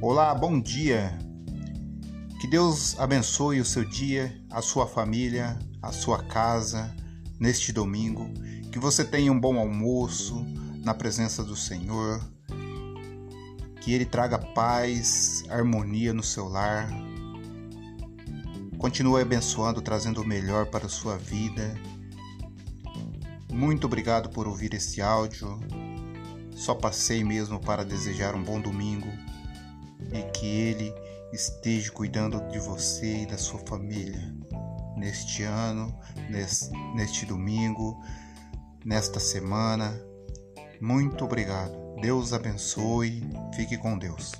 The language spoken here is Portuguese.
Olá, bom dia. Que Deus abençoe o seu dia, a sua família, a sua casa neste domingo. Que você tenha um bom almoço na presença do Senhor. Que Ele traga paz, harmonia no seu lar. Continue abençoando, trazendo o melhor para a sua vida. Muito obrigado por ouvir esse áudio. Só passei mesmo para desejar um bom domingo e que Ele esteja cuidando de você e da sua família neste ano, neste domingo, nesta semana. Muito obrigado. Deus abençoe. Fique com Deus.